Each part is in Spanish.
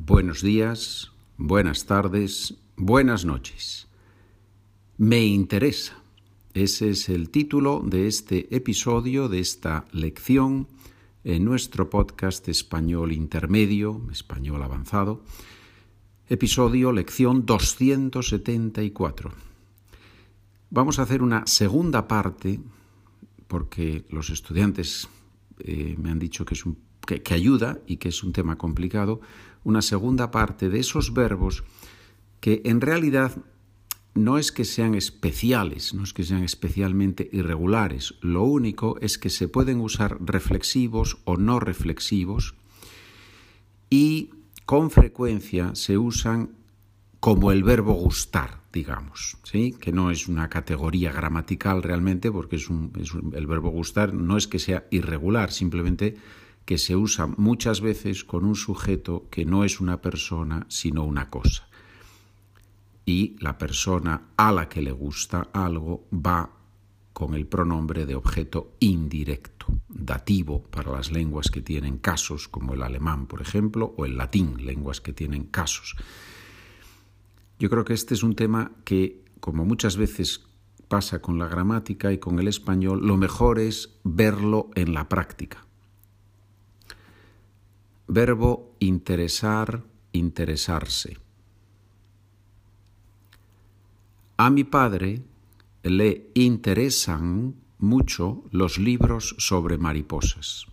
Buenos días, buenas tardes, buenas noches. Me interesa. Ese es el título de este episodio, de esta lección en nuestro podcast español intermedio, español avanzado. Episodio, lección 274. Vamos a hacer una segunda parte, porque los estudiantes eh, me han dicho que, es un, que ayuda y que es un tema complicado una segunda parte de esos verbos que en realidad no es que sean especiales, no es que sean especialmente irregulares, lo único es que se pueden usar reflexivos o no reflexivos y con frecuencia se usan como el verbo gustar, digamos, ¿sí? que no es una categoría gramatical realmente, porque es el verbo gustar no es que sea irregular, simplemente que se usa muchas veces con un sujeto que no es una persona, sino una cosa. Y la persona a la que le gusta algo va con el pronombre de objeto indirecto, dativo para las lenguas que tienen casos, como el alemán, por ejemplo, o el latín, lenguas que tienen casos. Yo creo que este es un tema que, como muchas veces pasa con la gramática y con el español, lo mejor es verlo en la práctica. Verbo interesar, interesarse. A mi padre le interesan mucho los libros sobre mariposas.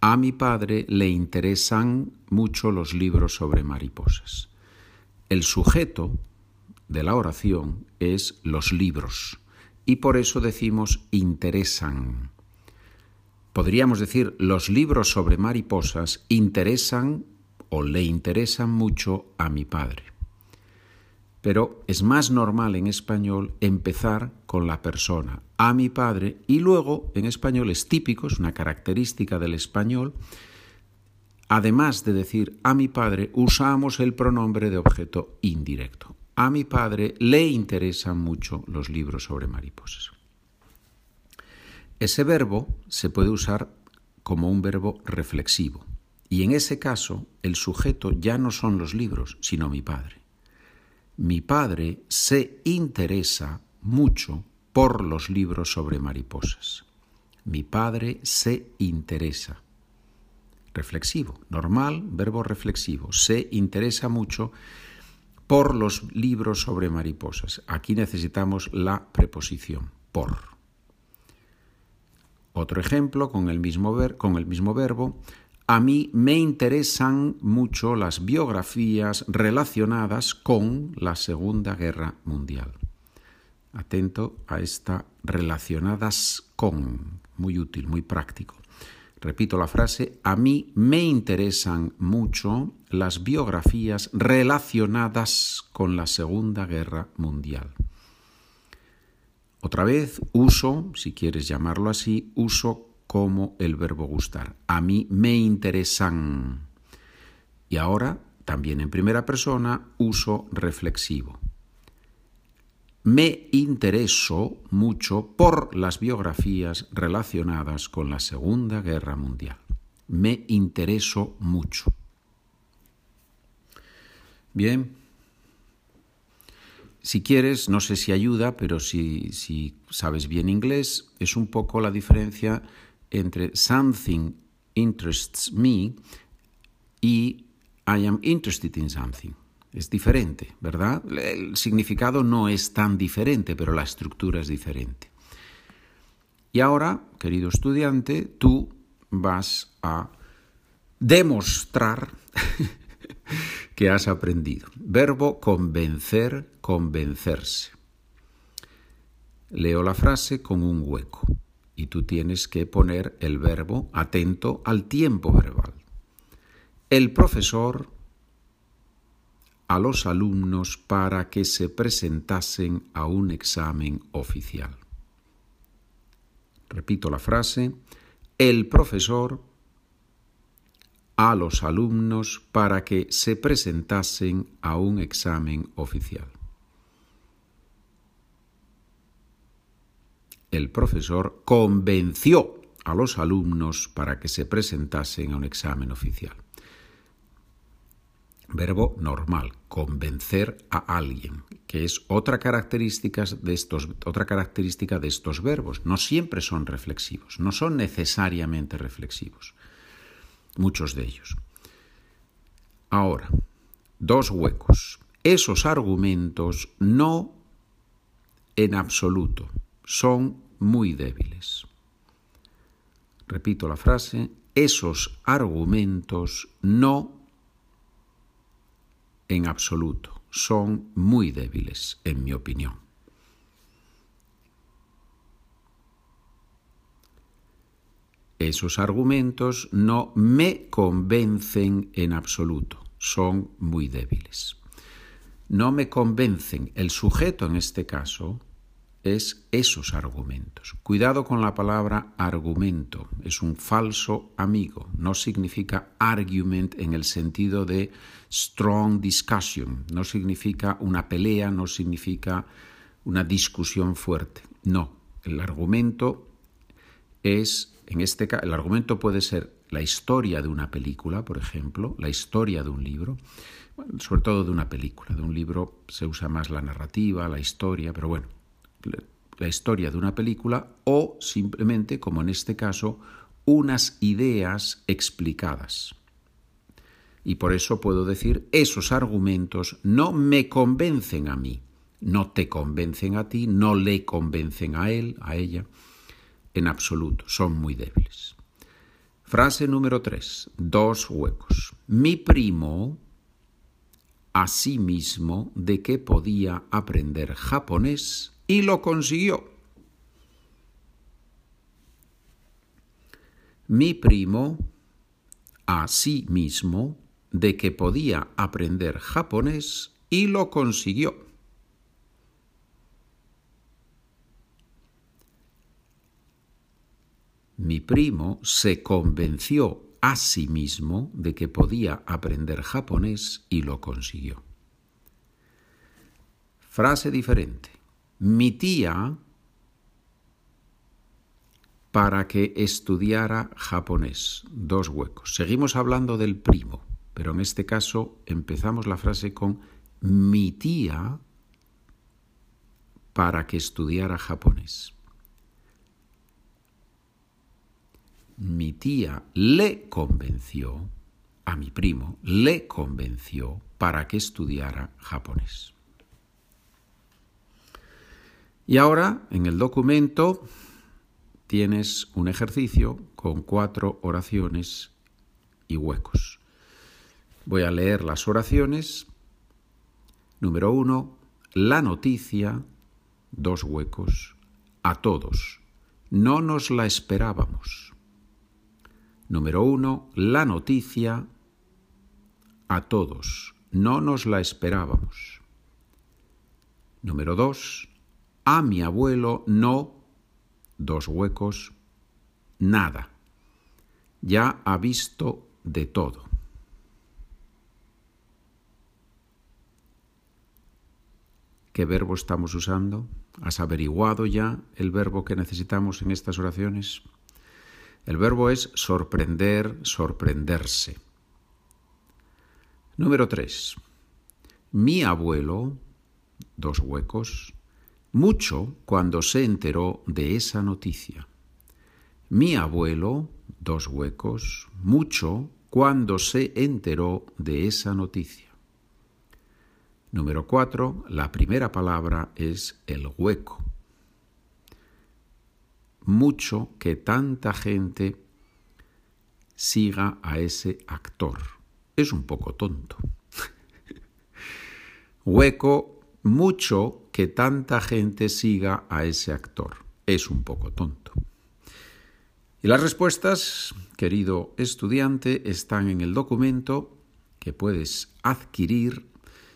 A mi padre le interesan mucho los libros sobre mariposas. El sujeto de la oración es los libros y por eso decimos interesan. Podríamos decir, los libros sobre mariposas interesan o le interesan mucho a mi padre. Pero es más normal en español empezar con la persona, a mi padre, y luego en español es típico, es una característica del español, además de decir a mi padre, usamos el pronombre de objeto indirecto. A mi padre le interesan mucho los libros sobre mariposas. Ese verbo se puede usar como un verbo reflexivo y en ese caso el sujeto ya no son los libros, sino mi padre. Mi padre se interesa mucho por los libros sobre mariposas. Mi padre se interesa. Reflexivo, normal, verbo reflexivo. Se interesa mucho por los libros sobre mariposas. Aquí necesitamos la preposición por. Otro ejemplo con el mismo, verbo. A mí me interesan mucho las biografías relacionadas con la Segunda Guerra Mundial. Atento a esta relacionadas con, muy útil, muy práctico. Repito la frase, a mí me interesan mucho las biografías relacionadas con la Segunda Guerra Mundial. Otra vez, uso, si quieres llamarlo así, uso como el verbo gustar. A mí me interesan. Y ahora, también en primera persona, uso reflexivo. Me intereso mucho por las biografías relacionadas con la Segunda Guerra Mundial. Me intereso mucho. Bien, si quieres, no sé si ayuda, pero si, sabes bien inglés, es un poco la diferencia entre something interests me y I am interested in something. Es diferente, ¿verdad? El significado no es tan diferente, pero la estructura es diferente. Y ahora, querido estudiante, tú vas a demostrar que has aprendido. Verbo convencer, convencerse. Leo la frase con un hueco y tú tienes que poner el verbo atento al tiempo verbal. El profesor a los alumnos para que se presentasen a un examen oficial. Repito la frase. El profesor a los alumnos para que se presentasen a un examen oficial. El profesor convenció a los alumnos para que se presentasen a un examen oficial. Verbo normal, convencer a alguien, que es otra característica de estos, otra característica de estos verbos. No siempre son reflexivos, no son necesariamente reflexivos, muchos de ellos. Ahora, dos huecos. Esos argumentos no en absoluto son muy débiles. Repito la frase, esos argumentos no en absoluto son muy débiles, en mi opinión. Esos argumentos no me convencen en absoluto, son muy débiles. No me convencen. El sujeto en este caso es esos argumentos. Cuidado con la palabra argumento, es un falso amigo, no significa argument en el sentido de strong discussion, no significa una pelea, no significa una discusión fuerte. No, el argumento es, en este caso, el argumento puede ser la historia de una película, por ejemplo, la historia de un libro, sobre todo de una película, de un libro se usa más la narrativa, la historia, pero bueno, la historia de una película o simplemente, como en este caso, unas ideas explicadas. Y por eso puedo decir, esos argumentos no me convencen a mí, no te convencen a ti, no le convencen a él, a ella, en absoluto, son muy débiles. Frase número tres, dos huecos. Mi primo, asimismo, de que podía aprender japonés, y lo consiguió. Mi primo, a sí mismo, de que podía aprender japonés y lo consiguió. Mi primo se convenció a sí mismo de que podía aprender japonés y lo consiguió. Frase diferente mi tía para que estudiara japonés. Dos huecos. Seguimos hablando del primo, pero en este caso empezamos la frase con mi tía para que estudiara japonés. Mi tía le convenció, a mi primo, le convenció para que estudiara japonés. Y ahora, en el documento, tienes un ejercicio con cuatro oraciones y huecos. Voy a leer las oraciones. Número uno, la noticia, dos huecos, a todos. No nos la esperábamos. Número uno, la noticia, a todos. No nos la esperábamos. Número dos, a mi abuelo no, dos huecos, nada. Ya ha visto de todo. ¿Qué verbo estamos usando? ¿Has averiguado ya el verbo que necesitamos en estas oraciones? El verbo es sorprender, sorprenderse. Número 3. Mi abuelo, dos huecos, mucho cuando se enteró de esa noticia. Mi abuelo, dos huecos, mucho cuando se enteró de esa noticia. Número cuatro, la primera palabra es el hueco. Mucho que tanta gente siga a ese actor. Es un poco tonto. hueco, mucho que tanta gente siga a ese actor. Es un poco tonto. Y las respuestas, querido estudiante, están en el documento que puedes adquirir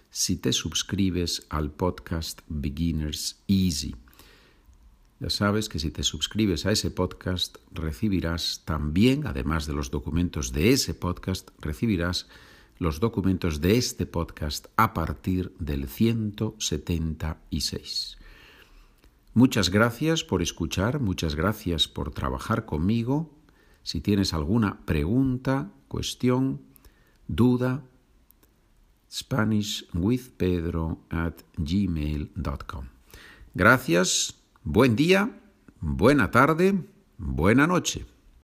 si te suscribes al podcast Beginners Easy. Ya sabes que si te suscribes a ese podcast recibirás también, además de los documentos de ese podcast, recibirás los documentos de este podcast a partir del 176. Muchas gracias por escuchar, muchas gracias por trabajar conmigo. Si tienes alguna pregunta, cuestión, duda, SpanishWithPedro at gmail.com. Gracias, buen día, buena tarde, buena noche.